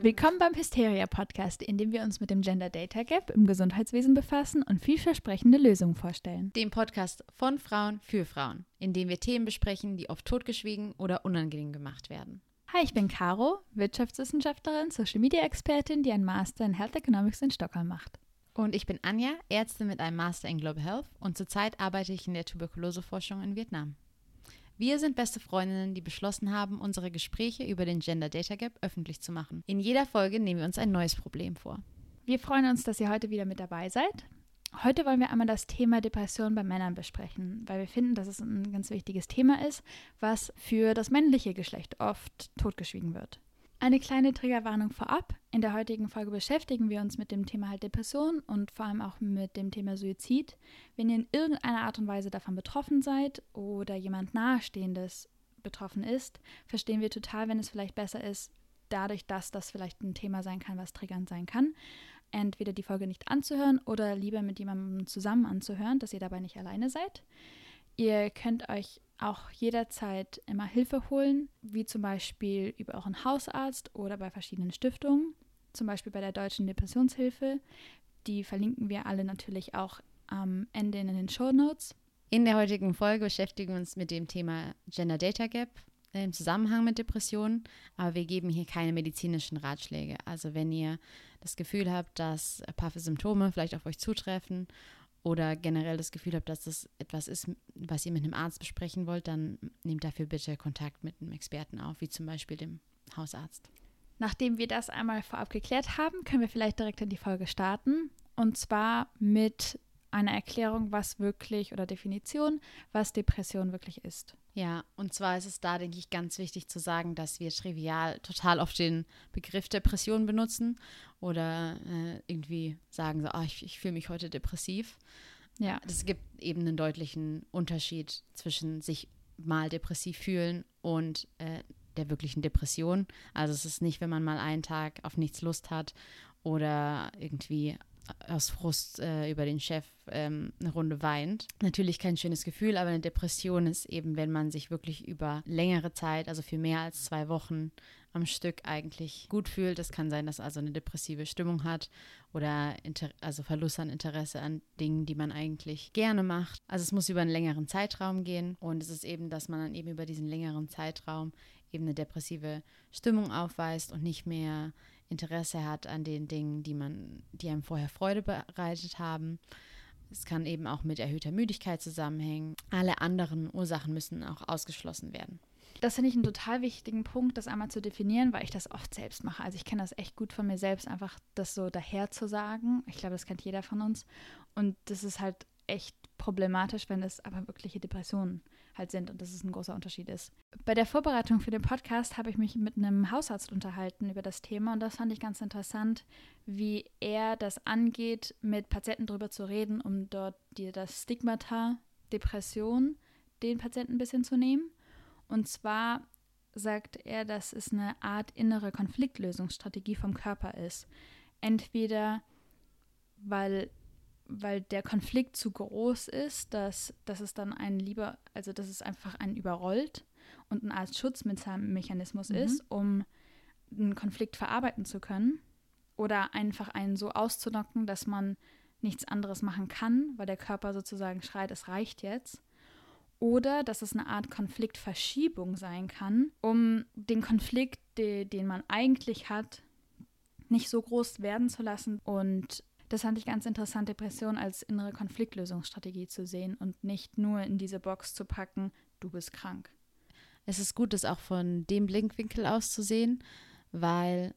Willkommen beim Hysteria Podcast, in dem wir uns mit dem Gender Data Gap im Gesundheitswesen befassen und vielversprechende Lösungen vorstellen. Dem Podcast von Frauen für Frauen, in dem wir Themen besprechen, die oft totgeschwiegen oder unangenehm gemacht werden. Hi, ich bin Caro, Wirtschaftswissenschaftlerin, Social Media Expertin, die einen Master in Health Economics in Stockholm macht. Und ich bin Anja, Ärztin mit einem Master in Global Health und zurzeit arbeite ich in der Tuberkuloseforschung in Vietnam. Wir sind beste Freundinnen, die beschlossen haben, unsere Gespräche über den Gender Data Gap öffentlich zu machen. In jeder Folge nehmen wir uns ein neues Problem vor. Wir freuen uns, dass ihr heute wieder mit dabei seid. Heute wollen wir einmal das Thema Depression bei Männern besprechen, weil wir finden, dass es ein ganz wichtiges Thema ist, was für das männliche Geschlecht oft totgeschwiegen wird. Eine kleine Triggerwarnung vorab. In der heutigen Folge beschäftigen wir uns mit dem Thema halt Depression und vor allem auch mit dem Thema Suizid. Wenn ihr in irgendeiner Art und Weise davon betroffen seid oder jemand Nahestehendes betroffen ist, verstehen wir total, wenn es vielleicht besser ist, dadurch, dass das vielleicht ein Thema sein kann, was triggernd sein kann, entweder die Folge nicht anzuhören oder lieber mit jemandem zusammen anzuhören, dass ihr dabei nicht alleine seid. Ihr könnt euch auch jederzeit immer Hilfe holen, wie zum Beispiel über euren Hausarzt oder bei verschiedenen Stiftungen, zum Beispiel bei der Deutschen Depressionshilfe. Die verlinken wir alle natürlich auch am Ende in den Show Notes. In der heutigen Folge beschäftigen wir uns mit dem Thema Gender Data Gap im Zusammenhang mit Depressionen, aber wir geben hier keine medizinischen Ratschläge. Also wenn ihr das Gefühl habt, dass ein paar Symptome vielleicht auf euch zutreffen oder generell das Gefühl habt, dass das etwas ist, was ihr mit einem Arzt besprechen wollt, dann nehmt dafür bitte Kontakt mit einem Experten auf, wie zum Beispiel dem Hausarzt. Nachdem wir das einmal vorab geklärt haben, können wir vielleicht direkt in die Folge starten. Und zwar mit einer Erklärung, was wirklich oder Definition, was Depression wirklich ist. Ja, und zwar ist es da, denke ich, ganz wichtig zu sagen, dass wir trivial total oft den Begriff Depression benutzen oder äh, irgendwie sagen so, oh, ich, ich fühle mich heute depressiv. Ja. Es gibt eben einen deutlichen Unterschied zwischen sich mal depressiv fühlen und äh, der wirklichen Depression. Also es ist nicht, wenn man mal einen Tag auf nichts Lust hat oder irgendwie aus Frust äh, über den Chef ähm, eine Runde weint. Natürlich kein schönes Gefühl, aber eine Depression ist eben, wenn man sich wirklich über längere Zeit, also für mehr als zwei Wochen am Stück eigentlich gut fühlt. Es kann sein, dass also eine depressive Stimmung hat oder Inter also Verlust an Interesse an Dingen, die man eigentlich gerne macht. Also es muss über einen längeren Zeitraum gehen und es ist eben, dass man dann eben über diesen längeren Zeitraum eben eine depressive Stimmung aufweist und nicht mehr Interesse hat an den Dingen, die man, die einem vorher Freude bereitet haben. Es kann eben auch mit erhöhter Müdigkeit zusammenhängen. Alle anderen Ursachen müssen auch ausgeschlossen werden. Das finde ich einen total wichtigen Punkt, das einmal zu definieren, weil ich das oft selbst mache. Also ich kenne das echt gut von mir selbst, einfach das so daher zu sagen. Ich glaube, das kennt jeder von uns. Und das ist halt echt problematisch, wenn es aber wirkliche Depressionen halt sind und dass es ein großer Unterschied ist. Bei der Vorbereitung für den Podcast habe ich mich mit einem Hausarzt unterhalten über das Thema und das fand ich ganz interessant, wie er das angeht, mit Patienten darüber zu reden, um dort die, das Stigmata Depression den Patienten ein bisschen zu nehmen. Und zwar sagt er, dass es eine Art innere Konfliktlösungsstrategie vom Körper ist. Entweder weil weil der Konflikt zu groß ist, dass, dass es dann ein lieber, also dass es einfach einen überrollt und eine Art Schutzmechanismus mhm. ist, um einen Konflikt verarbeiten zu können oder einfach einen so auszunocken, dass man nichts anderes machen kann, weil der Körper sozusagen schreit, es reicht jetzt. Oder dass es eine Art Konfliktverschiebung sein kann, um den Konflikt, de, den man eigentlich hat, nicht so groß werden zu lassen und das fand ich ganz interessant, Depression als innere Konfliktlösungsstrategie zu sehen und nicht nur in diese Box zu packen, du bist krank. Es ist gut, das auch von dem Blickwinkel aus zu sehen, weil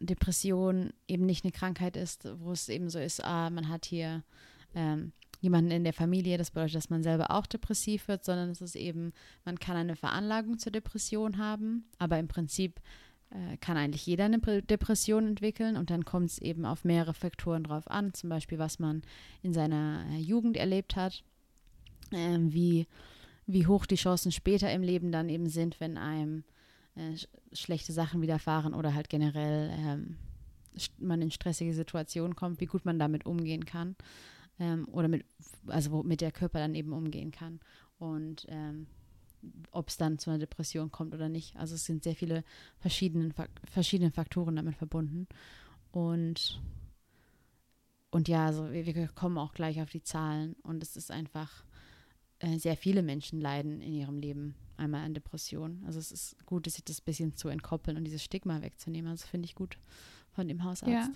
Depression eben nicht eine Krankheit ist, wo es eben so ist, ah, man hat hier ähm, jemanden in der Familie, das bedeutet, dass man selber auch depressiv wird, sondern es ist eben, man kann eine Veranlagung zur Depression haben, aber im Prinzip kann eigentlich jeder eine Depression entwickeln und dann kommt es eben auf mehrere Faktoren drauf an, zum Beispiel was man in seiner äh, Jugend erlebt hat, äh, wie, wie hoch die Chancen später im Leben dann eben sind, wenn einem äh, sch schlechte Sachen widerfahren oder halt generell ähm, man in stressige Situationen kommt, wie gut man damit umgehen kann ähm, oder mit, also mit der Körper dann eben umgehen kann. Und ähm, ob es dann zu einer Depression kommt oder nicht. Also es sind sehr viele verschiedene, verschiedene Faktoren damit verbunden. Und, und ja, also wir, wir kommen auch gleich auf die Zahlen. Und es ist einfach, äh, sehr viele Menschen leiden in ihrem Leben einmal an Depressionen. Also es ist gut, sich das ein bisschen zu entkoppeln und dieses Stigma wegzunehmen. Also finde ich gut von dem Hausarzt. Ja.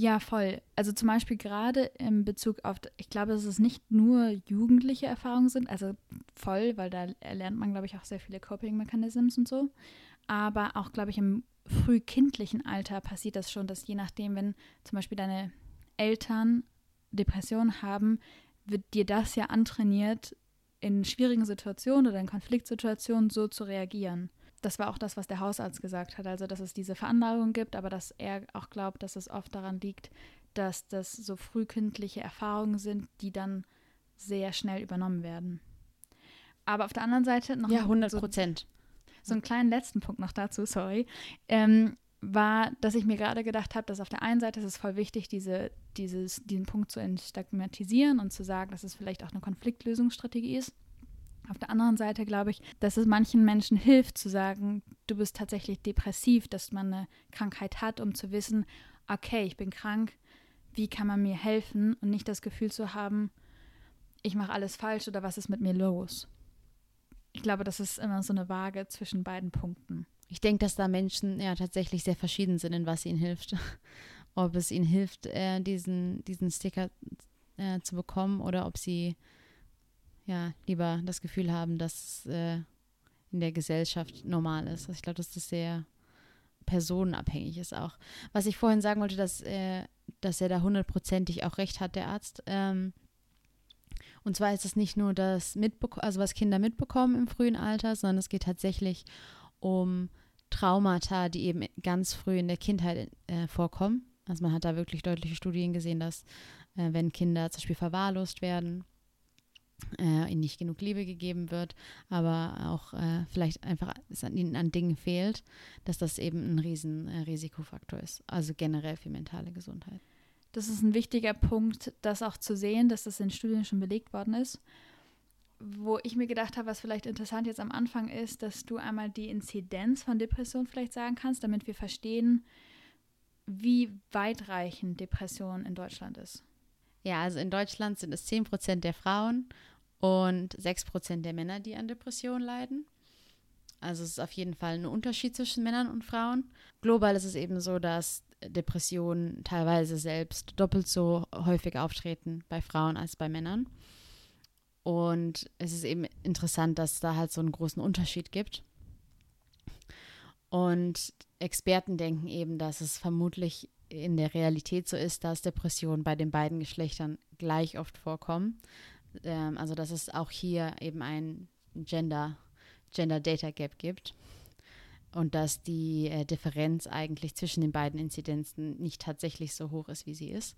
Ja, voll. Also zum Beispiel gerade in Bezug auf, ich glaube, dass es nicht nur jugendliche Erfahrungen sind, also voll, weil da erlernt man, glaube ich, auch sehr viele Coping-Mechanismen und so. Aber auch, glaube ich, im frühkindlichen Alter passiert das schon, dass je nachdem, wenn zum Beispiel deine Eltern Depressionen haben, wird dir das ja antrainiert, in schwierigen Situationen oder in Konfliktsituationen so zu reagieren das war auch das, was der Hausarzt gesagt hat, also dass es diese Veranlagung gibt, aber dass er auch glaubt, dass es oft daran liegt, dass das so frühkindliche Erfahrungen sind, die dann sehr schnell übernommen werden. Aber auf der anderen Seite noch ja 100 Prozent. So, so einen kleinen letzten Punkt noch dazu, sorry, ähm, war, dass ich mir gerade gedacht habe, dass auf der einen Seite ist es voll wichtig, diese, dieses, diesen Punkt zu entstigmatisieren und zu sagen, dass es vielleicht auch eine Konfliktlösungsstrategie ist. Auf der anderen Seite glaube ich, dass es manchen Menschen hilft zu sagen, du bist tatsächlich depressiv, dass man eine Krankheit hat, um zu wissen, okay, ich bin krank, wie kann man mir helfen und nicht das Gefühl zu haben, ich mache alles falsch oder was ist mit mir los. Ich glaube, das ist immer so eine Waage zwischen beiden Punkten. Ich denke, dass da Menschen ja tatsächlich sehr verschieden sind, in was ihnen hilft. ob es ihnen hilft, äh, diesen, diesen Sticker äh, zu bekommen oder ob sie ja, lieber das Gefühl haben, dass es äh, in der Gesellschaft normal ist. Also ich glaube, dass das sehr personenabhängig ist auch. Was ich vorhin sagen wollte, dass, äh, dass er da hundertprozentig auch recht hat, der Arzt. Ähm, und zwar ist es nicht nur das mitbekommen, also was Kinder mitbekommen im frühen Alter, sondern es geht tatsächlich um Traumata, die eben ganz früh in der Kindheit äh, vorkommen. Also man hat da wirklich deutliche Studien gesehen, dass äh, wenn Kinder zum Beispiel verwahrlost werden äh, ihnen nicht genug Liebe gegeben wird, aber auch äh, vielleicht einfach es an ihnen an Dingen fehlt, dass das eben ein riesen äh, Risikofaktor ist. Also generell für mentale Gesundheit. Das ist ein wichtiger Punkt, das auch zu sehen, dass das in Studien schon belegt worden ist. Wo ich mir gedacht habe, was vielleicht interessant jetzt am Anfang ist, dass du einmal die Inzidenz von Depression vielleicht sagen kannst, damit wir verstehen, wie weitreichend Depression in Deutschland ist. Ja, also in Deutschland sind es 10 Prozent der Frauen und 6% der Männer, die an Depressionen leiden. Also es ist auf jeden Fall ein Unterschied zwischen Männern und Frauen. Global ist es eben so, dass Depressionen teilweise selbst doppelt so häufig auftreten bei Frauen als bei Männern. Und es ist eben interessant, dass es da halt so einen großen Unterschied gibt. Und Experten denken eben, dass es vermutlich in der Realität so ist, dass Depressionen bei den beiden Geschlechtern gleich oft vorkommen ähm, also dass es auch hier eben ein Gender, Gender Data Gap gibt und dass die äh, Differenz eigentlich zwischen den beiden Inzidenzen nicht tatsächlich so hoch ist, wie sie ist.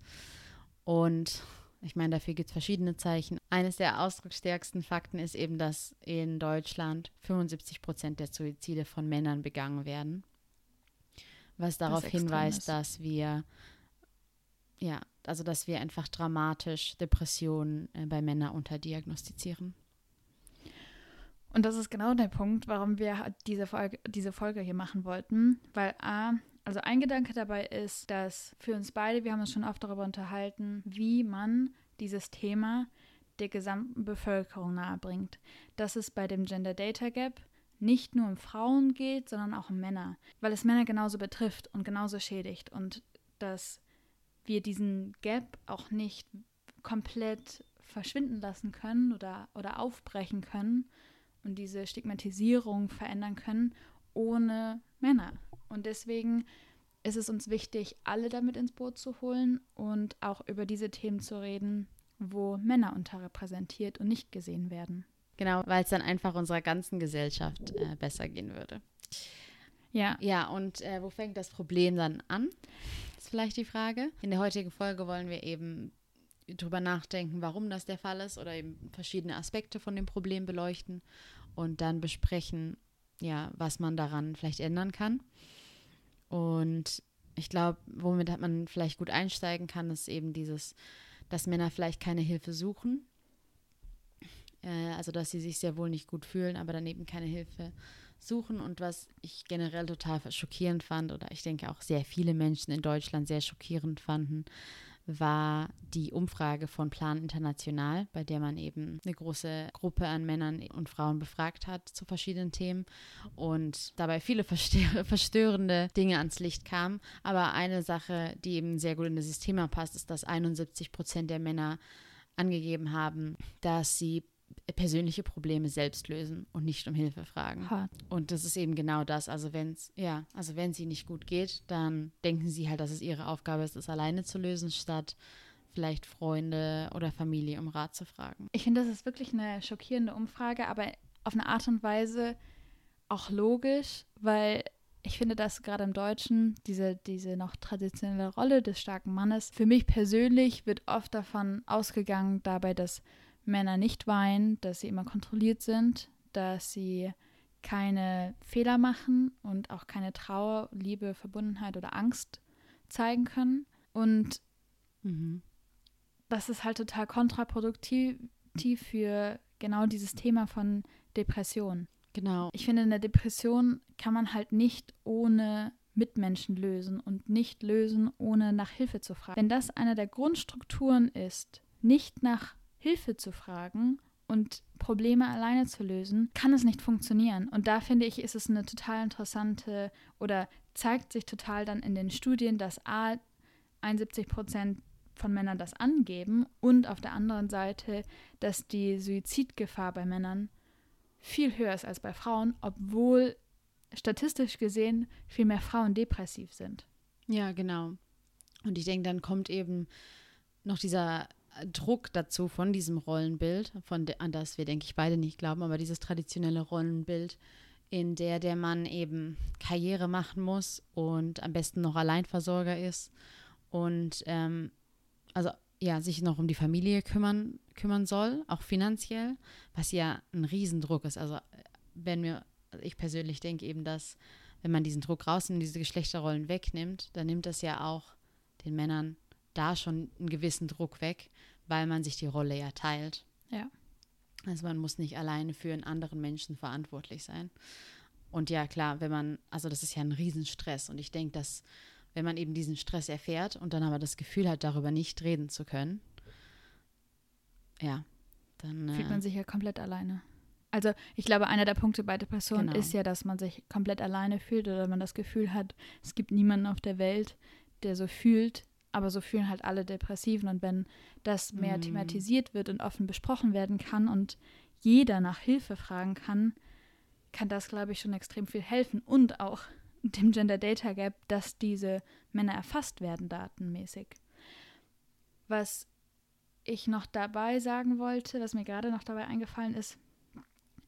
Und ich meine, dafür gibt es verschiedene Zeichen. Eines der ausdrucksstärksten Fakten ist eben, dass in Deutschland 75 Prozent der Suizide von Männern begangen werden. Was darauf hinweist, dass wir ja, also dass wir einfach dramatisch Depressionen äh, bei Männern unterdiagnostizieren. Und das ist genau der Punkt, warum wir diese Folge, diese Folge hier machen wollten. Weil A, also ein Gedanke dabei ist, dass für uns beide, wir haben uns schon oft darüber unterhalten, wie man dieses Thema der gesamten Bevölkerung nahebringt. Dass es bei dem Gender Data Gap nicht nur um Frauen geht, sondern auch um Männer, weil es Männer genauso betrifft und genauso schädigt und dass wir diesen Gap auch nicht komplett verschwinden lassen können oder, oder aufbrechen können und diese Stigmatisierung verändern können ohne Männer. Und deswegen ist es uns wichtig, alle damit ins Boot zu holen und auch über diese Themen zu reden, wo Männer unterrepräsentiert und nicht gesehen werden. Genau, weil es dann einfach unserer ganzen Gesellschaft äh, besser gehen würde. Ja. Ja, und äh, wo fängt das Problem dann an? Ist vielleicht die Frage. In der heutigen Folge wollen wir eben drüber nachdenken, warum das der Fall ist oder eben verschiedene Aspekte von dem Problem beleuchten und dann besprechen, ja, was man daran vielleicht ändern kann. Und ich glaube, womit man vielleicht gut einsteigen kann, ist eben dieses, dass Männer vielleicht keine Hilfe suchen. äh, also dass sie sich sehr wohl nicht gut fühlen, aber dann eben keine Hilfe suchen. Und was ich generell total schockierend fand, oder ich denke auch sehr viele Menschen in Deutschland sehr schockierend fanden, war die Umfrage von Plan International, bei der man eben eine große Gruppe an Männern und Frauen befragt hat zu verschiedenen Themen und dabei viele verstörende Dinge ans Licht kamen. Aber eine Sache, die eben sehr gut in dieses Thema passt, ist, dass 71 Prozent der Männer angegeben haben, dass sie persönliche Probleme selbst lösen und nicht um Hilfe fragen. Hart. Und das ist eben genau das. Also wenn es, ja, also wenn sie nicht gut geht, dann denken sie halt, dass es ihre Aufgabe ist, es alleine zu lösen, statt vielleicht Freunde oder Familie um Rat zu fragen. Ich finde, das ist wirklich eine schockierende Umfrage, aber auf eine Art und Weise auch logisch, weil ich finde, dass gerade im Deutschen diese, diese noch traditionelle Rolle des starken Mannes, für mich persönlich wird oft davon ausgegangen, dabei, dass Männer nicht weinen, dass sie immer kontrolliert sind, dass sie keine Fehler machen und auch keine Trauer, Liebe, Verbundenheit oder Angst zeigen können. Und mhm. das ist halt total kontraproduktiv für genau dieses Thema von Depression. Genau. Ich finde, eine Depression kann man halt nicht ohne Mitmenschen lösen und nicht lösen, ohne nach Hilfe zu fragen. Wenn das einer der Grundstrukturen ist, nicht nach Hilfe zu fragen und Probleme alleine zu lösen, kann es nicht funktionieren. Und da finde ich, ist es eine total interessante oder zeigt sich total dann in den Studien, dass A, 71 Prozent von Männern das angeben und auf der anderen Seite, dass die Suizidgefahr bei Männern viel höher ist als bei Frauen, obwohl statistisch gesehen viel mehr Frauen depressiv sind. Ja, genau. Und ich denke, dann kommt eben noch dieser Druck dazu von diesem Rollenbild, von de, an das wir, denke ich, beide nicht glauben, aber dieses traditionelle Rollenbild, in der der Mann eben Karriere machen muss und am besten noch Alleinversorger ist und ähm, also ja, sich noch um die Familie kümmern, kümmern soll, auch finanziell, was ja ein Riesendruck ist. Also wenn wir, also ich persönlich denke eben, dass wenn man diesen Druck rausnimmt, diese Geschlechterrollen wegnimmt, dann nimmt das ja auch den Männern da schon einen gewissen Druck weg, weil man sich die Rolle ja teilt. Ja. Also man muss nicht alleine für einen anderen Menschen verantwortlich sein. Und ja, klar, wenn man, also das ist ja ein Riesenstress. Und ich denke, dass wenn man eben diesen Stress erfährt und dann aber das Gefühl hat, darüber nicht reden zu können, ja, dann fühlt man äh, sich ja komplett alleine. Also ich glaube, einer der Punkte bei Depressionen genau. ist ja, dass man sich komplett alleine fühlt oder man das Gefühl hat, es gibt niemanden auf der Welt, der so fühlt aber so fühlen halt alle Depressiven. Und wenn das mehr mm. thematisiert wird und offen besprochen werden kann und jeder nach Hilfe fragen kann, kann das, glaube ich, schon extrem viel helfen. Und auch dem Gender Data Gap, dass diese Männer erfasst werden, datenmäßig. Was ich noch dabei sagen wollte, was mir gerade noch dabei eingefallen ist,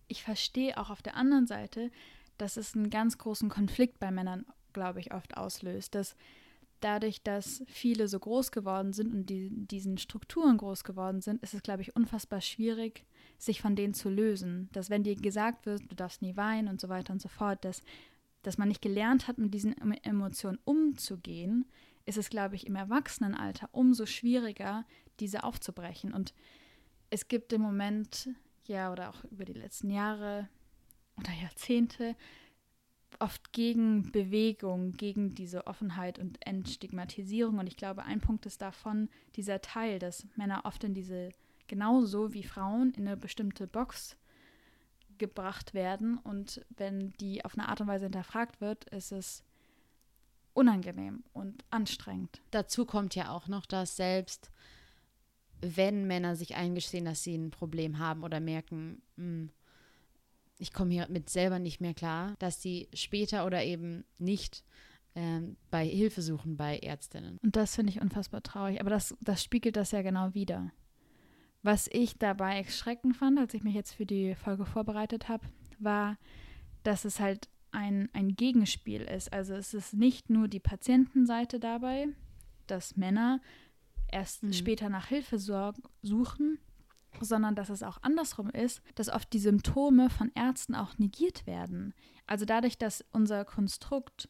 ich verstehe auch auf der anderen Seite, dass es einen ganz großen Konflikt bei Männern, glaube ich, oft auslöst, dass dadurch, dass viele so groß geworden sind und die, diesen Strukturen groß geworden sind, ist es, glaube ich, unfassbar schwierig, sich von denen zu lösen. Dass wenn dir gesagt wird, du darfst nie weinen und so weiter und so fort, dass, dass man nicht gelernt hat, mit diesen Emotionen umzugehen, ist es, glaube ich, im Erwachsenenalter umso schwieriger, diese aufzubrechen. Und es gibt im Moment, ja, oder auch über die letzten Jahre oder Jahrzehnte, oft gegen Bewegung, gegen diese Offenheit und Entstigmatisierung. Und ich glaube, ein Punkt ist davon dieser Teil, dass Männer oft in diese, genauso wie Frauen, in eine bestimmte Box gebracht werden. Und wenn die auf eine Art und Weise hinterfragt wird, ist es unangenehm und anstrengend. Dazu kommt ja auch noch, dass selbst wenn Männer sich eingestehen, dass sie ein Problem haben oder merken, mh, hm, ich komme hier mit selber nicht mehr klar, dass sie später oder eben nicht ähm, bei Hilfe suchen bei Ärztinnen. Und das finde ich unfassbar traurig. Aber das, das spiegelt das ja genau wieder. Was ich dabei erschreckend fand, als ich mich jetzt für die Folge vorbereitet habe, war, dass es halt ein, ein Gegenspiel ist. Also es ist nicht nur die Patientenseite dabei, dass Männer erst mhm. später nach Hilfe suchen, sondern dass es auch andersrum ist, dass oft die Symptome von Ärzten auch negiert werden. Also dadurch, dass unser Konstrukt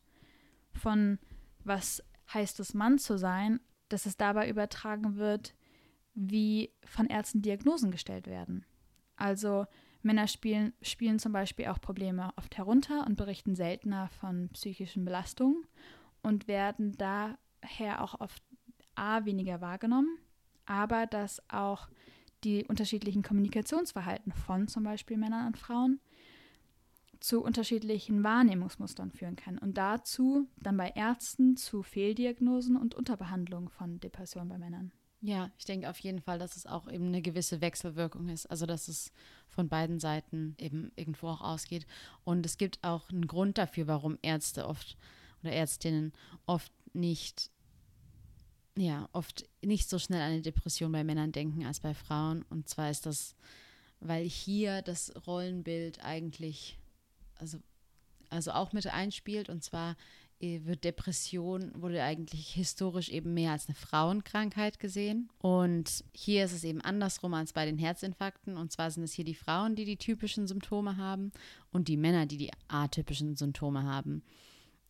von was heißt es Mann zu sein, dass es dabei übertragen wird, wie von Ärzten Diagnosen gestellt werden. Also Männer spielen, spielen zum Beispiel auch Probleme oft herunter und berichten seltener von psychischen Belastungen und werden daher auch oft A weniger wahrgenommen, aber dass auch die unterschiedlichen Kommunikationsverhalten von zum Beispiel Männern und Frauen zu unterschiedlichen Wahrnehmungsmustern führen kann und dazu dann bei Ärzten zu Fehldiagnosen und Unterbehandlungen von Depressionen bei Männern. Ja, ich denke auf jeden Fall, dass es auch eben eine gewisse Wechselwirkung ist. Also, dass es von beiden Seiten eben irgendwo auch ausgeht. Und es gibt auch einen Grund dafür, warum Ärzte oft oder Ärztinnen oft nicht, ja, oft nicht so schnell an eine Depression bei Männern denken als bei Frauen. Und zwar ist das, weil hier das Rollenbild eigentlich, also, also auch mit einspielt. Und zwar äh, wird Depression, wurde eigentlich historisch eben mehr als eine Frauenkrankheit gesehen. Und hier ist es eben andersrum als bei den Herzinfarkten. Und zwar sind es hier die Frauen, die die typischen Symptome haben und die Männer, die die atypischen Symptome haben.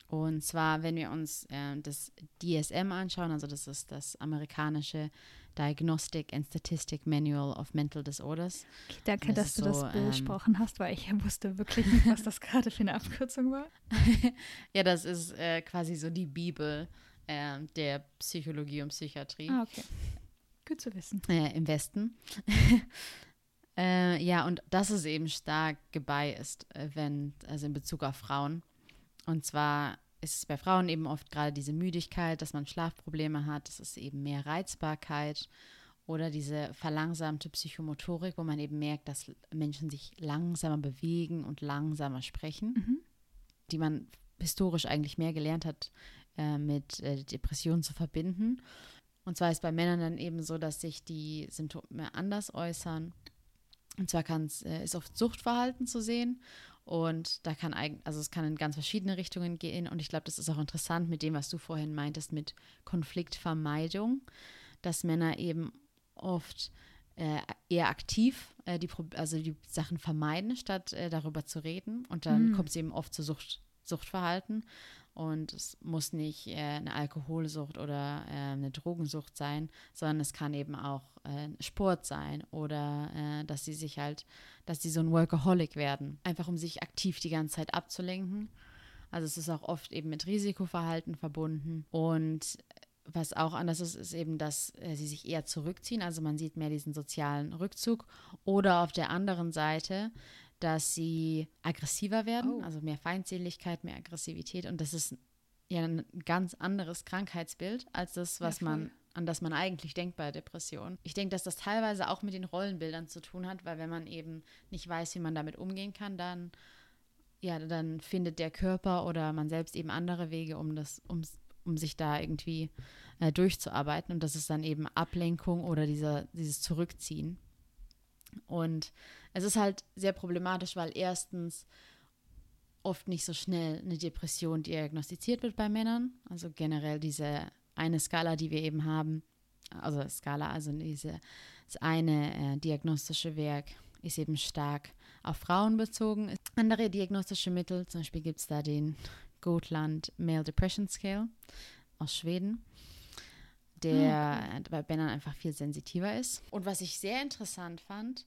Und zwar, wenn wir uns äh, das DSM anschauen, also das ist das amerikanische Diagnostic and Statistic Manual of Mental Disorders. Okay, danke, das dass du so, das besprochen ähm, hast, weil ich wusste wirklich nicht, was das gerade für eine Abkürzung war. ja, das ist äh, quasi so die Bibel äh, der Psychologie und Psychiatrie. Ah, okay. Gut zu wissen. Äh, Im Westen. Äh, ja, und das ist eben stark gebiased, äh, wenn, also in Bezug auf Frauen. Und zwar ist es bei Frauen eben oft gerade diese Müdigkeit, dass man Schlafprobleme hat, es ist eben mehr Reizbarkeit oder diese verlangsamte Psychomotorik, wo man eben merkt, dass Menschen sich langsamer bewegen und langsamer sprechen, mhm. die man historisch eigentlich mehr gelernt hat, äh, mit äh, Depressionen zu verbinden. Und zwar ist bei Männern dann eben so, dass sich die Symptome anders äußern. Und zwar kann es, äh, ist oft Suchtverhalten zu sehen und da kann eigentlich, also es kann in ganz verschiedene Richtungen gehen. Und ich glaube, das ist auch interessant mit dem, was du vorhin meintest, mit Konfliktvermeidung, dass Männer eben oft äh, eher aktiv äh, die, also die Sachen vermeiden, statt äh, darüber zu reden. Und dann mhm. kommt es eben oft zu Sucht, Suchtverhalten. Und es muss nicht äh, eine Alkoholsucht oder äh, eine Drogensucht sein, sondern es kann eben auch äh, Sport sein oder äh, dass sie sich halt, dass sie so ein Workaholic werden, einfach um sich aktiv die ganze Zeit abzulenken. Also es ist auch oft eben mit Risikoverhalten verbunden. Und was auch anders ist, ist eben, dass äh, sie sich eher zurückziehen. Also man sieht mehr diesen sozialen Rückzug. Oder auf der anderen Seite, dass sie aggressiver werden, oh. also mehr Feindseligkeit, mehr Aggressivität. Und das ist ja ein ganz anderes Krankheitsbild als das, was ja, man an das man eigentlich denkt bei Depressionen. Ich denke, dass das teilweise auch mit den Rollenbildern zu tun hat, weil wenn man eben nicht weiß, wie man damit umgehen kann, dann ja, dann findet der Körper oder man selbst eben andere Wege, um das, um, um sich da irgendwie äh, durchzuarbeiten. Und das ist dann eben Ablenkung oder dieser, dieses Zurückziehen. Und es ist halt sehr problematisch, weil erstens oft nicht so schnell eine Depression diagnostiziert wird bei Männern. Also generell diese eine Skala, die wir eben haben, also Skala, also diese, das eine äh, diagnostische Werk ist eben stark auf Frauen bezogen. Andere diagnostische Mittel, zum Beispiel gibt es da den Gotland Male Depression Scale aus Schweden, der okay. bei Männern einfach viel sensitiver ist. Und was ich sehr interessant fand,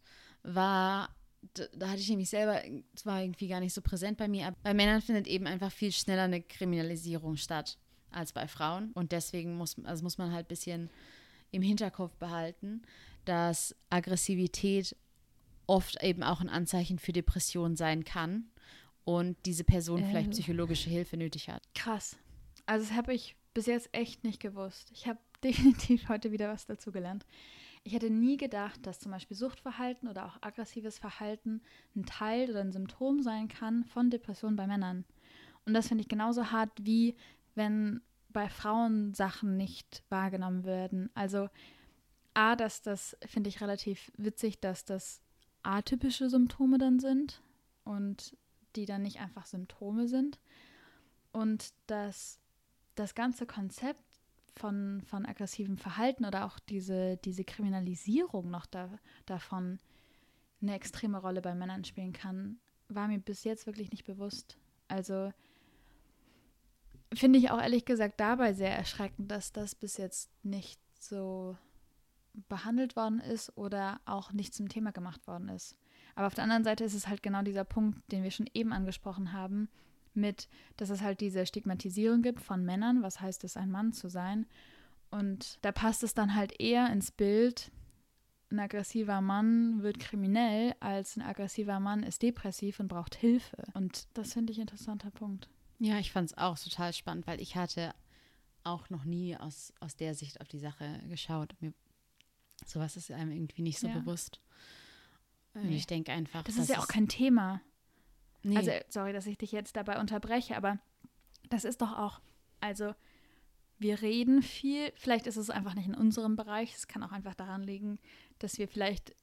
war, da, da hatte ich nämlich selber, es war irgendwie gar nicht so präsent bei mir, aber bei Männern findet eben einfach viel schneller eine Kriminalisierung statt als bei Frauen. Und deswegen muss, also muss man halt ein bisschen im Hinterkopf behalten, dass Aggressivität oft eben auch ein Anzeichen für Depression sein kann und diese Person äh. vielleicht psychologische Hilfe nötig hat. Krass. Also das habe ich bis jetzt echt nicht gewusst. Ich habe definitiv heute wieder was dazu gelernt. Ich hätte nie gedacht, dass zum Beispiel Suchtverhalten oder auch aggressives Verhalten ein Teil oder ein Symptom sein kann von Depressionen bei Männern. Und das finde ich genauso hart wie wenn bei Frauen Sachen nicht wahrgenommen werden. Also A, dass das finde ich relativ witzig, dass das atypische Symptome dann sind und die dann nicht einfach Symptome sind. Und dass das ganze Konzept von, von aggressivem Verhalten oder auch diese, diese Kriminalisierung noch da, davon eine extreme Rolle bei Männern spielen kann, war mir bis jetzt wirklich nicht bewusst. Also finde ich auch ehrlich gesagt dabei sehr erschreckend, dass das bis jetzt nicht so behandelt worden ist oder auch nicht zum Thema gemacht worden ist. Aber auf der anderen Seite ist es halt genau dieser Punkt, den wir schon eben angesprochen haben, mit, dass es halt diese Stigmatisierung gibt von Männern, was heißt es, ein Mann zu sein. Und da passt es dann halt eher ins Bild, ein aggressiver Mann wird kriminell, als ein aggressiver Mann ist depressiv und braucht Hilfe. Und das finde ich ein interessanter Punkt. Ja, ich fand es auch total spannend, weil ich hatte auch noch nie aus, aus der Sicht auf die Sache geschaut. Mir, sowas ist einem irgendwie nicht so ja. bewusst. Und nee. ich denke einfach. Das ist ja auch kein Thema. Nee. Also, sorry, dass ich dich jetzt dabei unterbreche, aber das ist doch auch, also wir reden viel, vielleicht ist es einfach nicht in unserem Bereich, es kann auch einfach daran liegen, dass wir vielleicht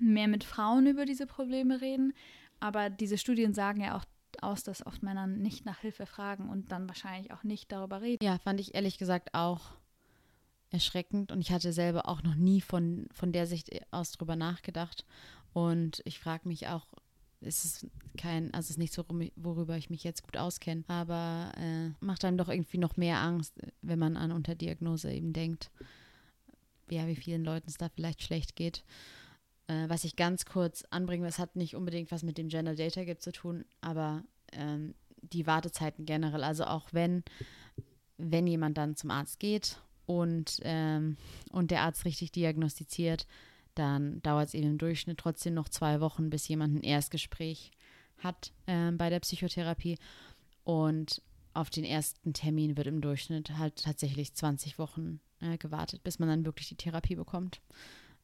mehr mit Frauen über diese Probleme reden, aber diese Studien sagen ja auch aus, dass oft Männer nicht nach Hilfe fragen und dann wahrscheinlich auch nicht darüber reden. Ja, fand ich ehrlich gesagt auch erschreckend. Und ich hatte selber auch noch nie von, von der Sicht aus drüber nachgedacht. Und ich frage mich auch, ist es kein, also es ist nicht so, worüber ich mich jetzt gut auskenne, aber äh, macht einem doch irgendwie noch mehr Angst, wenn man an Unterdiagnose eben denkt, ja, wie vielen Leuten es da vielleicht schlecht geht. Äh, was ich ganz kurz anbringe, das hat nicht unbedingt was mit dem Gender Data Gap zu tun, aber ähm, die Wartezeiten generell, also auch wenn, wenn jemand dann zum Arzt geht und, ähm, und der Arzt richtig diagnostiziert, dann dauert es eben im Durchschnitt trotzdem noch zwei Wochen, bis jemand ein Erstgespräch hat äh, bei der Psychotherapie. Und auf den ersten Termin wird im Durchschnitt halt tatsächlich 20 Wochen äh, gewartet, bis man dann wirklich die Therapie bekommt.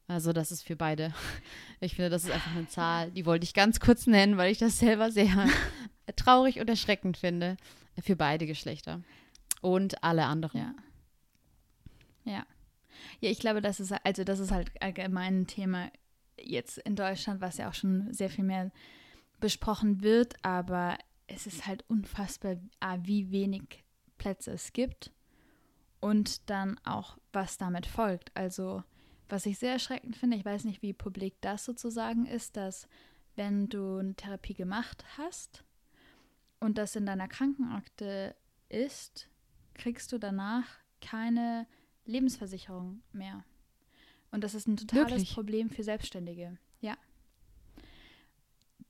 Also das ist für beide. Ich finde, das ist einfach eine Zahl, die wollte ich ganz kurz nennen, weil ich das selber sehr traurig und erschreckend finde. Für beide Geschlechter. Und alle anderen. Ja. Ja. Ja, ich glaube, das ist also das ist halt allgemein ein Thema jetzt in Deutschland, was ja auch schon sehr viel mehr besprochen wird, aber es ist halt unfassbar, wie wenig Plätze es gibt und dann auch, was damit folgt. Also, was ich sehr erschreckend finde, ich weiß nicht, wie publik das sozusagen ist, dass wenn du eine Therapie gemacht hast und das in deiner Krankenakte ist, kriegst du danach keine Lebensversicherung mehr. Und das ist ein totales Wirklich? Problem für Selbstständige. Ja.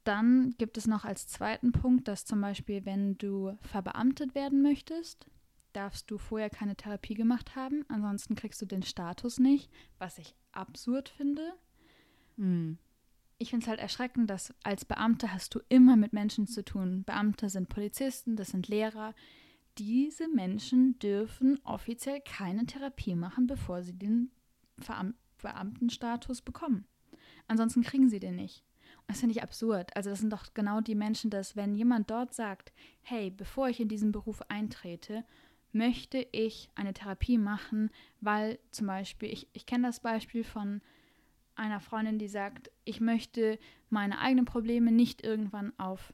Dann gibt es noch als zweiten Punkt, dass zum Beispiel, wenn du verbeamtet werden möchtest, darfst du vorher keine Therapie gemacht haben. Ansonsten kriegst du den Status nicht, was ich absurd finde. Mhm. Ich finde es halt erschreckend, dass als Beamter hast du immer mit Menschen zu tun. Beamte sind Polizisten, das sind Lehrer, diese Menschen dürfen offiziell keine Therapie machen, bevor sie den Veram Beamtenstatus bekommen. Ansonsten kriegen sie den nicht. Das finde ich absurd. Also das sind doch genau die Menschen, dass wenn jemand dort sagt, hey, bevor ich in diesen Beruf eintrete, möchte ich eine Therapie machen, weil zum Beispiel, ich, ich kenne das Beispiel von einer Freundin, die sagt, ich möchte meine eigenen Probleme nicht irgendwann auf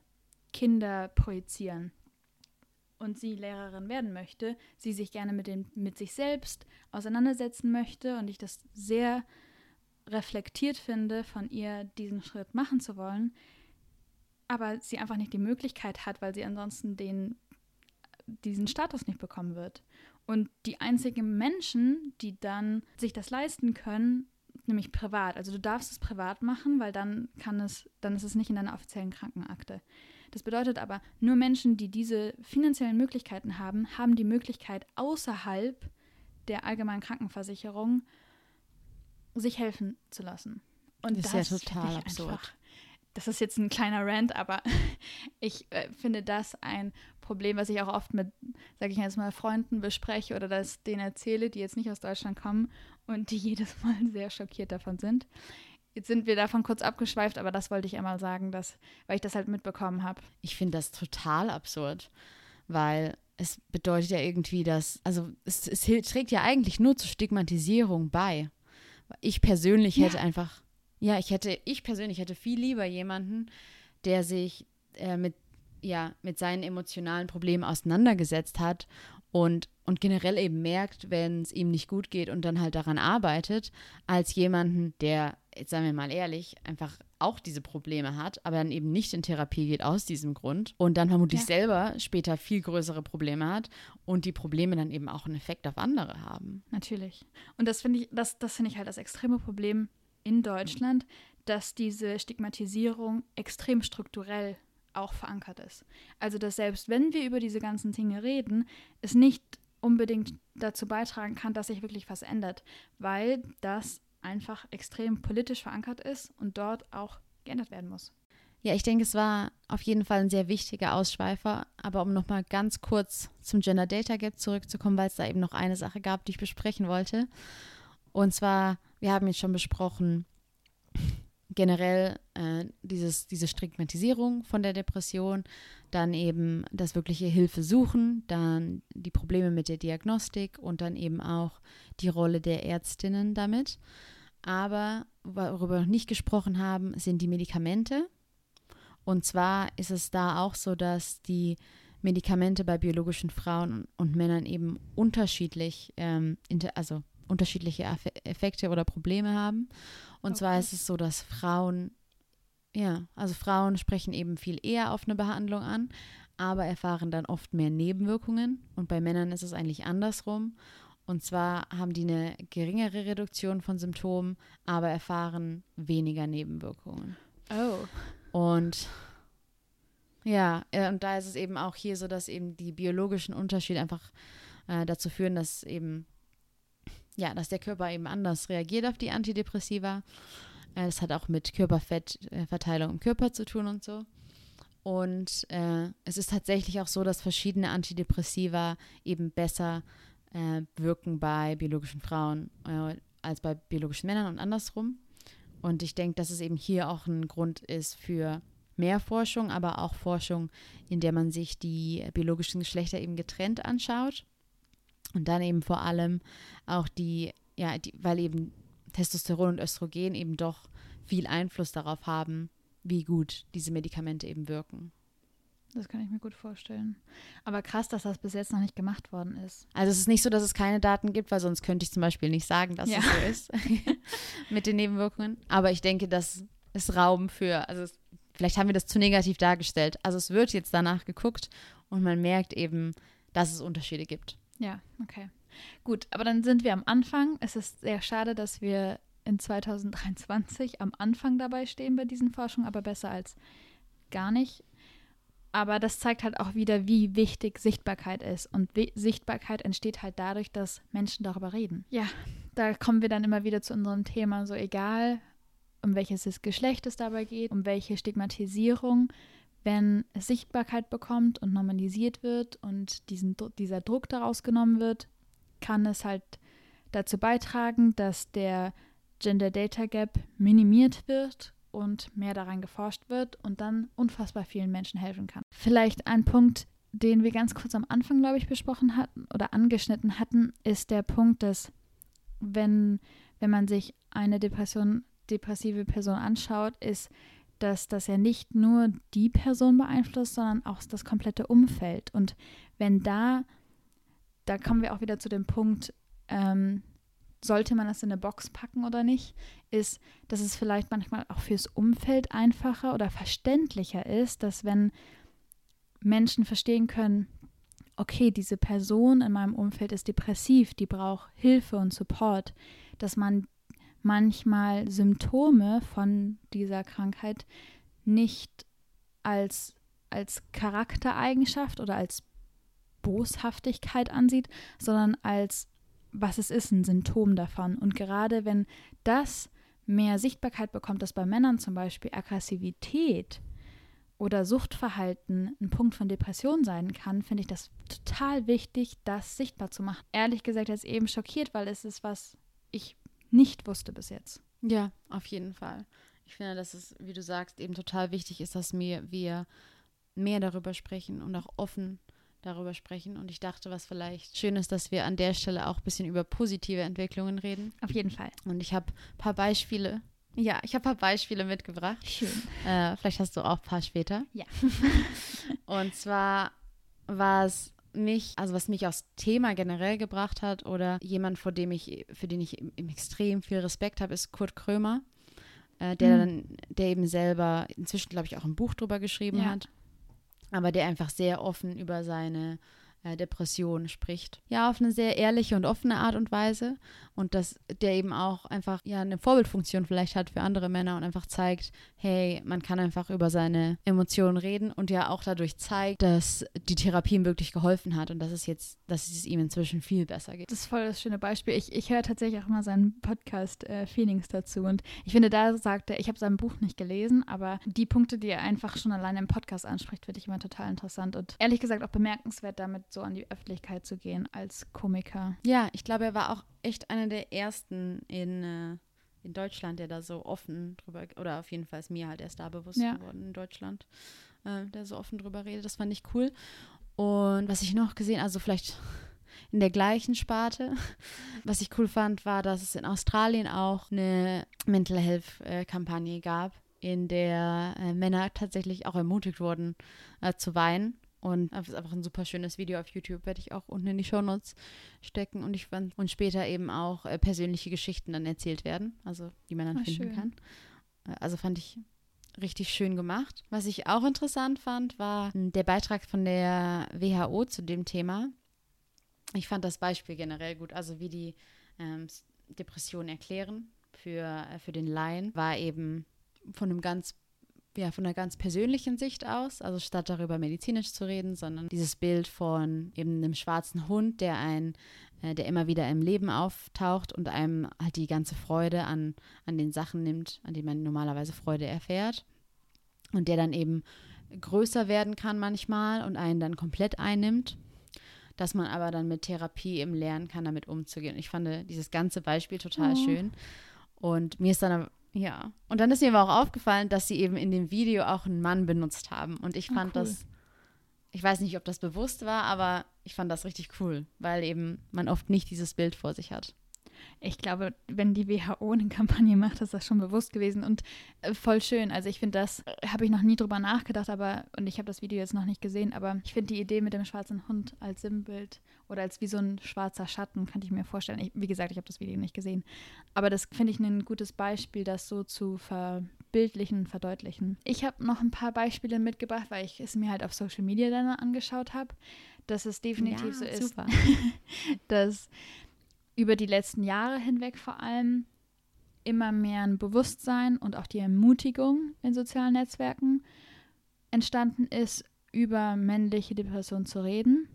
Kinder projizieren und sie Lehrerin werden möchte, sie sich gerne mit, dem, mit sich selbst auseinandersetzen möchte und ich das sehr reflektiert finde, von ihr diesen Schritt machen zu wollen, aber sie einfach nicht die Möglichkeit hat, weil sie ansonsten den, diesen Status nicht bekommen wird. Und die einzigen Menschen, die dann sich das leisten können, nämlich privat. Also du darfst es privat machen, weil dann kann es, dann ist es nicht in deiner offiziellen Krankenakte. Das bedeutet aber, nur Menschen, die diese finanziellen Möglichkeiten haben, haben die Möglichkeit, außerhalb der allgemeinen Krankenversicherung sich helfen zu lassen. Und das, das ist ja total absurd. Einfach, das ist jetzt ein kleiner Rant, aber ich äh, finde das ein Problem, was ich auch oft mit, sage ich jetzt mal, Freunden bespreche oder das denen erzähle, die jetzt nicht aus Deutschland kommen und die jedes Mal sehr schockiert davon sind. Jetzt sind wir davon kurz abgeschweift, aber das wollte ich einmal sagen, dass, weil ich das halt mitbekommen habe. Ich finde das total absurd, weil es bedeutet ja irgendwie, dass, also es, es trägt ja eigentlich nur zur Stigmatisierung bei. Ich persönlich hätte ja. einfach, ja, ich hätte, ich persönlich hätte viel lieber jemanden, der sich äh, mit, ja, mit seinen emotionalen Problemen auseinandergesetzt hat und, und generell eben merkt, wenn es ihm nicht gut geht und dann halt daran arbeitet, als jemanden, der jetzt seien wir mal ehrlich, einfach auch diese Probleme hat, aber dann eben nicht in Therapie geht aus diesem Grund und dann vermutlich ja. selber später viel größere Probleme hat und die Probleme dann eben auch einen Effekt auf andere haben. Natürlich. Und das finde ich, das, das finde ich halt das extreme Problem in Deutschland, dass diese Stigmatisierung extrem strukturell auch verankert ist. Also dass selbst wenn wir über diese ganzen Dinge reden, es nicht unbedingt dazu beitragen kann, dass sich wirklich was ändert, weil das einfach extrem politisch verankert ist und dort auch geändert werden muss. Ja, ich denke, es war auf jeden Fall ein sehr wichtiger Ausschweifer. Aber um nochmal ganz kurz zum Gender Data Gap zurückzukommen, weil es da eben noch eine Sache gab, die ich besprechen wollte. Und zwar, wir haben jetzt schon besprochen, generell äh, dieses, diese Stigmatisierung von der Depression, dann eben das wirkliche Hilfe suchen, dann die Probleme mit der Diagnostik und dann eben auch die Rolle der Ärztinnen damit. Aber worüber wir noch nicht gesprochen haben, sind die Medikamente. Und zwar ist es da auch so, dass die Medikamente bei biologischen Frauen und Männern eben unterschiedlich, ähm, also unterschiedliche Effekte oder Probleme haben. Und okay. zwar ist es so, dass Frauen, ja, also Frauen sprechen eben viel eher auf eine Behandlung an, aber erfahren dann oft mehr Nebenwirkungen. Und bei Männern ist es eigentlich andersrum. Und zwar haben die eine geringere Reduktion von Symptomen, aber erfahren weniger Nebenwirkungen. Oh. Und ja, äh, und da ist es eben auch hier so, dass eben die biologischen Unterschiede einfach äh, dazu führen, dass eben ja, dass der Körper eben anders reagiert auf die Antidepressiva. Äh, das hat auch mit Körperfettverteilung im Körper zu tun und so. Und äh, es ist tatsächlich auch so, dass verschiedene Antidepressiva eben besser äh, wirken bei biologischen Frauen äh, als bei biologischen Männern und andersrum. Und ich denke, dass es eben hier auch ein Grund ist für mehr Forschung, aber auch Forschung, in der man sich die biologischen Geschlechter eben getrennt anschaut. Und dann eben vor allem auch die, ja, die, weil eben Testosteron und Östrogen eben doch viel Einfluss darauf haben, wie gut diese Medikamente eben wirken. Das kann ich mir gut vorstellen. Aber krass, dass das bis jetzt noch nicht gemacht worden ist. Also es ist nicht so, dass es keine Daten gibt, weil sonst könnte ich zum Beispiel nicht sagen, dass ja. es so ist mit den Nebenwirkungen. Aber ich denke, dass es Raum für, also es, vielleicht haben wir das zu negativ dargestellt. Also es wird jetzt danach geguckt und man merkt eben, dass es Unterschiede gibt. Ja, okay. Gut, aber dann sind wir am Anfang. Es ist sehr schade, dass wir in 2023 am Anfang dabei stehen bei diesen Forschungen, aber besser als gar nicht. Aber das zeigt halt auch wieder, wie wichtig Sichtbarkeit ist. Und Sichtbarkeit entsteht halt dadurch, dass Menschen darüber reden. Ja, da kommen wir dann immer wieder zu unserem Thema, so egal, um welches Geschlecht es dabei geht, um welche Stigmatisierung wenn es Sichtbarkeit bekommt und normalisiert wird und diesen, dieser Druck daraus genommen wird, kann es halt dazu beitragen, dass der Gender Data Gap minimiert wird und mehr daran geforscht wird und dann unfassbar vielen Menschen helfen kann. Vielleicht ein Punkt, den wir ganz kurz am Anfang, glaube ich, besprochen hatten oder angeschnitten hatten, ist der Punkt, dass wenn, wenn man sich eine Depression, depressive Person anschaut, ist dass das ja nicht nur die Person beeinflusst, sondern auch das komplette Umfeld. Und wenn da, da kommen wir auch wieder zu dem Punkt, ähm, sollte man das in eine Box packen oder nicht, ist, dass es vielleicht manchmal auch fürs Umfeld einfacher oder verständlicher ist, dass wenn Menschen verstehen können, okay, diese Person in meinem Umfeld ist depressiv, die braucht Hilfe und Support, dass man manchmal Symptome von dieser Krankheit nicht als, als Charaktereigenschaft oder als Boshaftigkeit ansieht, sondern als was es ist, ein Symptom davon. Und gerade wenn das mehr Sichtbarkeit bekommt, dass bei Männern zum Beispiel Aggressivität oder Suchtverhalten ein Punkt von Depression sein kann, finde ich das total wichtig, das sichtbar zu machen. Ehrlich gesagt, jetzt eben schockiert, weil es ist was, ich nicht wusste bis jetzt. Ja, auf jeden Fall. Ich finde, dass es, wie du sagst, eben total wichtig ist, dass wir, wir mehr darüber sprechen und auch offen darüber sprechen. Und ich dachte, was vielleicht schön ist, dass wir an der Stelle auch ein bisschen über positive Entwicklungen reden. Auf jeden Fall. Und ich habe ein paar Beispiele. Ja, ich habe ein paar Beispiele mitgebracht. Schön. Äh, vielleicht hast du auch ein paar später. Ja. und zwar war es mich, also was mich aufs Thema generell gebracht hat oder jemand, vor dem ich, für den ich extrem viel Respekt habe, ist Kurt Krömer, äh, der mhm. dann, der eben selber inzwischen, glaube ich, auch ein Buch drüber geschrieben ja. hat, aber der einfach sehr offen über seine Depression spricht. Ja, auf eine sehr ehrliche und offene Art und Weise. Und dass der eben auch einfach ja eine Vorbildfunktion vielleicht hat für andere Männer und einfach zeigt, hey, man kann einfach über seine Emotionen reden und ja auch dadurch zeigt, dass die Therapie ihm wirklich geholfen hat und dass es jetzt, dass es ihm inzwischen viel besser geht. Das ist voll das schöne Beispiel. Ich, ich höre tatsächlich auch immer seinen Podcast äh, Feelings dazu und ich finde, da sagt er, ich habe sein Buch nicht gelesen, aber die Punkte, die er einfach schon alleine im Podcast anspricht, finde ich immer total interessant und ehrlich gesagt auch bemerkenswert, damit so an die Öffentlichkeit zu gehen als Komiker. Ja, ich glaube, er war auch echt einer der ersten in, äh, in Deutschland, der da so offen drüber, oder auf jeden Fall ist mir halt erst da bewusst Ja. geworden in Deutschland, äh, der so offen drüber redet. Das fand ich cool. Und was ich noch gesehen, also vielleicht in der gleichen Sparte, was ich cool fand, war, dass es in Australien auch eine Mental Health äh, Kampagne gab, in der äh, Männer tatsächlich auch ermutigt wurden äh, zu weinen. Und das ist einfach ein super schönes Video auf YouTube, werde ich auch unten in die Shownotes stecken. Und ich fand, und später eben auch äh, persönliche Geschichten dann erzählt werden, also die man dann Ah, finden schön. kann. Äh, Also fand ich richtig schön gemacht. Was ich auch interessant fand, war mh, der Beitrag von der WHO zu dem Thema. Ich fand das Beispiel generell gut, also wie die ähm, Depression erklären für, äh, für den Laien, war eben von einem ganz ja, von einer ganz persönlichen Sicht aus, also statt darüber medizinisch zu reden, sondern dieses Bild von eben einem schwarzen Hund, der ein, äh, der immer wieder im Leben auftaucht und einem halt die ganze Freude an, an den Sachen nimmt, an denen man normalerweise Freude erfährt. Und der dann eben größer werden kann manchmal und einen dann komplett einnimmt. Dass man aber dann mit Therapie eben lernen kann, damit umzugehen. Und ich fand dieses ganze Beispiel total Oh. schön. Und mir ist dann, ja, und dann ist mir aber auch aufgefallen, dass sie eben in dem Video auch einen Mann benutzt haben. Und ich Ah, fand cool. das, ich weiß nicht, ob das bewusst war, aber ich fand das richtig cool, weil eben man oft nicht dieses Bild vor sich hat. Ich glaube, wenn die WHO eine Kampagne macht, ist das schon bewusst gewesen und äh, voll schön. Also ich finde, das äh, habe ich noch nie drüber nachgedacht, aber und ich habe das Video jetzt noch nicht gesehen, aber ich finde die Idee mit dem schwarzen Hund als Sinnbild oder als wie so ein schwarzer Schatten, könnte ich mir vorstellen. Ich, wie gesagt, ich habe das Video nicht gesehen, aber das finde ich ein gutes Beispiel, das so zu verbildlichen, verdeutlichen. Ich habe noch ein paar Beispiele mitgebracht, weil ich es mir halt auf Social Media dann angeschaut habe, dass es definitiv so ist, dass über die letzten Jahre hinweg vor allem immer mehr ein Bewusstsein und auch die Ermutigung in sozialen Netzwerken entstanden ist, über männliche Depression zu reden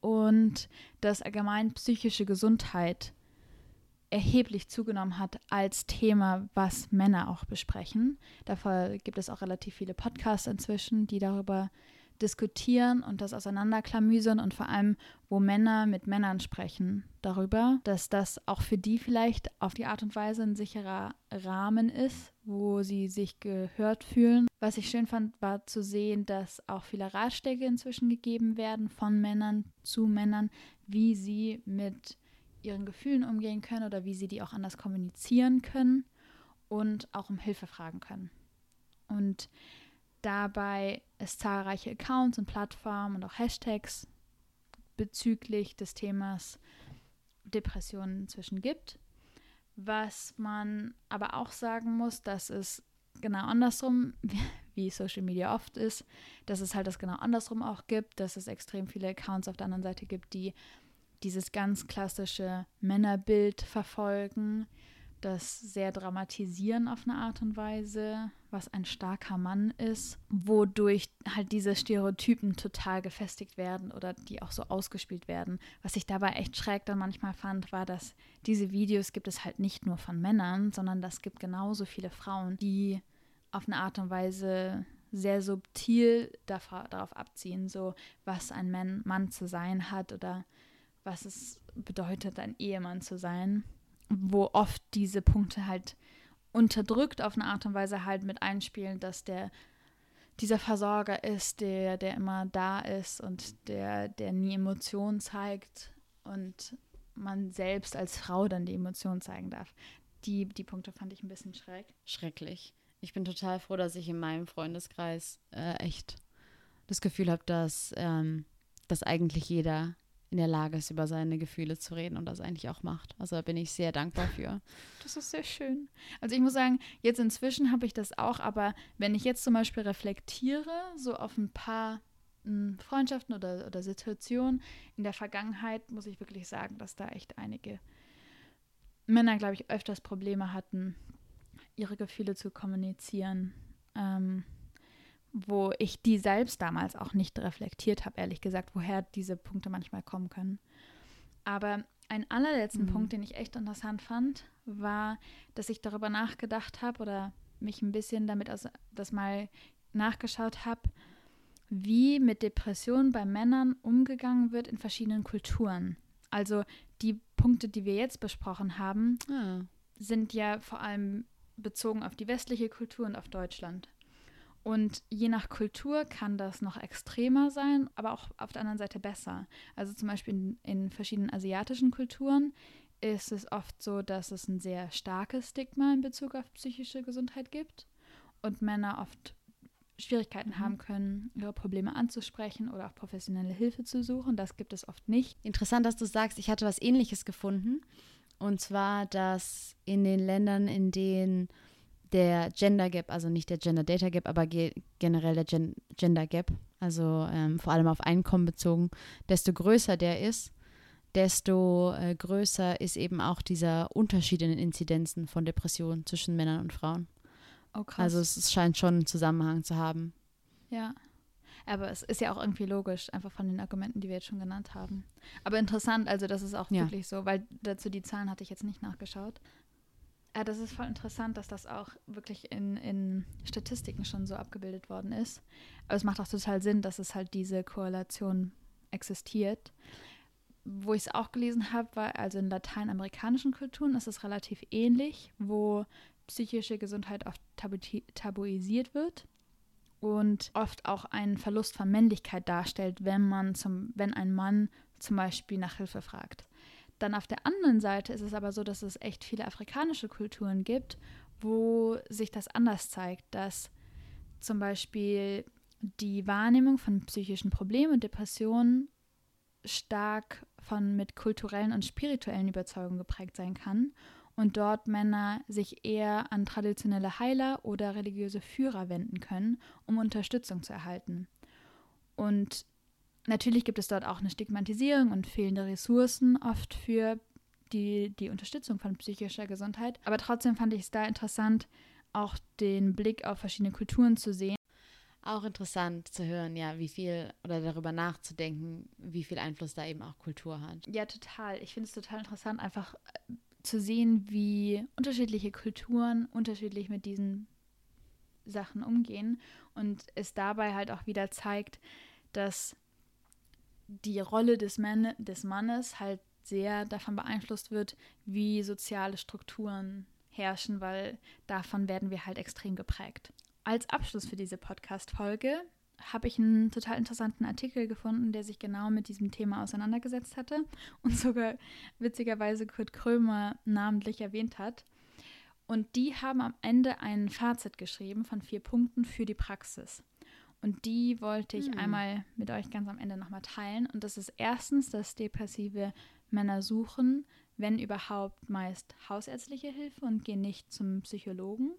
und dass allgemein psychische Gesundheit erheblich zugenommen hat als Thema, was Männer auch besprechen. Dafür gibt es auch relativ viele Podcasts inzwischen, die darüber diskutieren und das auseinanderklamüsern und vor allem, wo Männer mit Männern sprechen darüber, dass das auch für die vielleicht auf die Art und Weise ein sicherer Rahmen ist, wo sie sich gehört fühlen. Was ich schön fand, war zu sehen, dass auch viele Ratschläge inzwischen gegeben werden von Männern zu Männern, wie sie mit ihren Gefühlen umgehen können oder wie sie die auch anders kommunizieren können und auch um Hilfe fragen können. Und dabei es zahlreiche Accounts und Plattformen und auch Hashtags bezüglich des Themas Depressionen inzwischen gibt. Was man aber auch sagen muss, dass es genau andersrum, wie Social Media oft ist, dass es halt das genau andersrum auch gibt, dass es extrem viele Accounts auf der anderen Seite gibt, die dieses ganz klassische Männerbild verfolgen, das sehr dramatisieren auf eine Art und Weise, was ein starker Mann ist, wodurch halt diese Stereotypen total gefestigt werden oder die auch so ausgespielt werden. Was ich dabei echt schräg dann manchmal fand, war, dass diese Videos gibt es halt nicht nur von Männern, sondern das gibt genauso viele Frauen, die auf eine Art und Weise sehr subtil darauf, abziehen, so was ein Mann, Mann zu sein hat oder was es bedeutet, ein Ehemann zu sein, wo oft diese Punkte halt unterdrückt auf eine Art und Weise halt mit einspielen, dass der dieser Versorger ist, der, der immer da ist und der, der nie Emotionen zeigt und man selbst als Frau dann die Emotionen zeigen darf. Die, die Punkte fand ich ein bisschen schräg. Schrecklich. Ich bin total froh, dass ich in meinem Freundeskreis äh, echt das Gefühl habe, dass, ähm, dass eigentlich jeder in der Lage ist, über seine Gefühle zu reden und das eigentlich auch macht. Also da bin ich sehr dankbar für. Das ist sehr schön. Also ich muss sagen, jetzt inzwischen habe ich das auch, aber wenn ich jetzt zum Beispiel reflektiere, so auf ein paar hm, Freundschaften oder, oder Situationen. In der Vergangenheit muss ich wirklich sagen, dass da echt einige Männer, glaube ich, öfters Probleme hatten, ihre Gefühle zu kommunizieren. Ähm, wo ich die selbst damals auch nicht reflektiert habe, ehrlich gesagt, woher diese Punkte manchmal kommen können. Aber ein allerletzten mhm. Punkt, den ich echt interessant fand, war, dass ich darüber nachgedacht habe oder mich ein bisschen damit aus, das mal nachgeschaut habe, wie mit Depressionen bei Männern umgegangen wird in verschiedenen Kulturen. Also die Punkte, die wir jetzt besprochen haben, ah. sind ja vor allem bezogen auf die westliche Kultur und auf Deutschland. Und je nach Kultur kann das noch extremer sein, aber auch auf der anderen Seite besser. Also zum Beispiel in, in verschiedenen asiatischen Kulturen ist es oft so, dass es ein sehr starkes Stigma in Bezug auf psychische Gesundheit gibt und Männer oft Schwierigkeiten mhm. haben können, ihre Probleme anzusprechen oder auch professionelle Hilfe zu suchen. Das gibt es oft nicht. Interessant, dass du sagst, ich hatte was Ähnliches gefunden. Und zwar, dass in den Ländern, in denen der Gender Gap, also nicht der Gender Data Gap, aber ge generell der Gen Gender Gap, also ähm, vor allem auf Einkommen bezogen, desto größer der ist, desto äh, größer ist eben auch dieser Unterschied in den Inzidenzen von Depressionen zwischen Männern und Frauen. Oh. Also es, es scheint schon einen Zusammenhang zu haben. Ja. Aber es ist ja auch irgendwie logisch, einfach von den Argumenten, die wir jetzt schon genannt haben. Aber interessant, also das ist auch ja. wirklich so, weil dazu die Zahlen hatte ich jetzt nicht nachgeschaut. Ja, das ist voll interessant, dass das auch wirklich in, in Statistiken schon so abgebildet worden ist. Aber es macht auch total Sinn, dass es halt diese Korrelation existiert. Wo ich es auch gelesen habe, war also in lateinamerikanischen Kulturen ist es relativ ähnlich, wo psychische Gesundheit oft tabu tabuisiert wird und oft auch einen Verlust von Männlichkeit darstellt, wenn man zum, wenn ein Mann zum Beispiel nach Hilfe fragt. Dann auf der anderen Seite ist es aber so, dass es echt viele afrikanische Kulturen gibt, wo sich das anders zeigt, dass zum Beispiel die Wahrnehmung von psychischen Problemen und Depressionen stark von mit kulturellen und spirituellen Überzeugungen geprägt sein kann und dort Männer sich eher an traditionelle Heiler oder religiöse Führer wenden können, um Unterstützung zu erhalten. Und natürlich gibt es dort auch eine Stigmatisierung und fehlende Ressourcen oft für die, die Unterstützung von psychischer Gesundheit. Aber trotzdem fand ich es da interessant, auch den Blick auf verschiedene Kulturen zu sehen. Auch interessant zu hören, ja, wie viel oder darüber nachzudenken, wie viel Einfluss da eben auch Kultur hat. Ja, total. Ich finde es total interessant, einfach zu sehen, wie unterschiedliche Kulturen unterschiedlich mit diesen Sachen umgehen und es dabei halt auch wieder zeigt, dass die Rolle des, Man des Mannes halt sehr davon beeinflusst wird, wie soziale Strukturen herrschen, weil davon werden wir halt extrem geprägt. Als Abschluss für diese Podcast-Folge habe ich einen total interessanten Artikel gefunden, der sich genau mit diesem Thema auseinandergesetzt hatte und sogar witzigerweise Kurt Krömer namentlich erwähnt hat. Und die haben am Ende ein Fazit geschrieben von vier Punkten für die Praxis. Und die wollte ich hm. einmal mit euch ganz am Ende nochmal teilen. Und das ist erstens, dass depressive Männer suchen, wenn überhaupt meist hausärztliche Hilfe und gehen nicht zum Psychologen.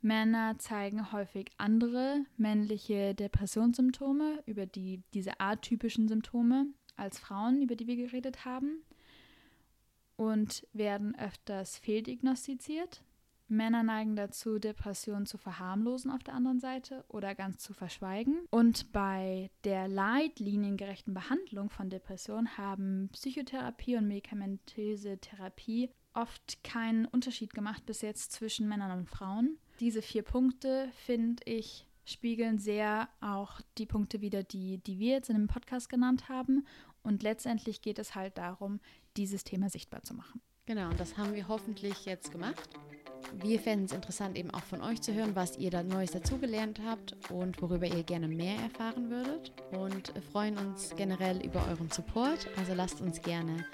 Männer zeigen häufig andere männliche Depressionssymptome über die, diese atypischen Symptome als Frauen, über die wir geredet haben, und werden öfters fehldiagnostiziert. Männer neigen dazu, Depressionen zu verharmlosen auf der anderen Seite oder ganz zu verschweigen. Und bei der leitliniengerechten Behandlung von Depressionen haben Psychotherapie und medikamentöse Therapie oft keinen Unterschied gemacht bis jetzt zwischen Männern und Frauen. Diese vier Punkte, finde ich, spiegeln sehr auch die Punkte wieder, die, die wir jetzt in dem Podcast genannt haben. Und letztendlich geht es halt darum, dieses Thema sichtbar zu machen. Genau, und das haben wir hoffentlich jetzt gemacht. Wir fänden es interessant, eben auch von euch zu hören, was ihr da Neues dazugelernt habt und worüber ihr gerne mehr erfahren würdet. Und freuen uns generell über euren Support. Also lasst uns gerne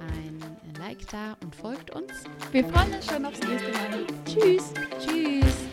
ein Like da und folgt uns. Wir freuen uns schon aufs nächste Mal. Tschüss. Tschüss.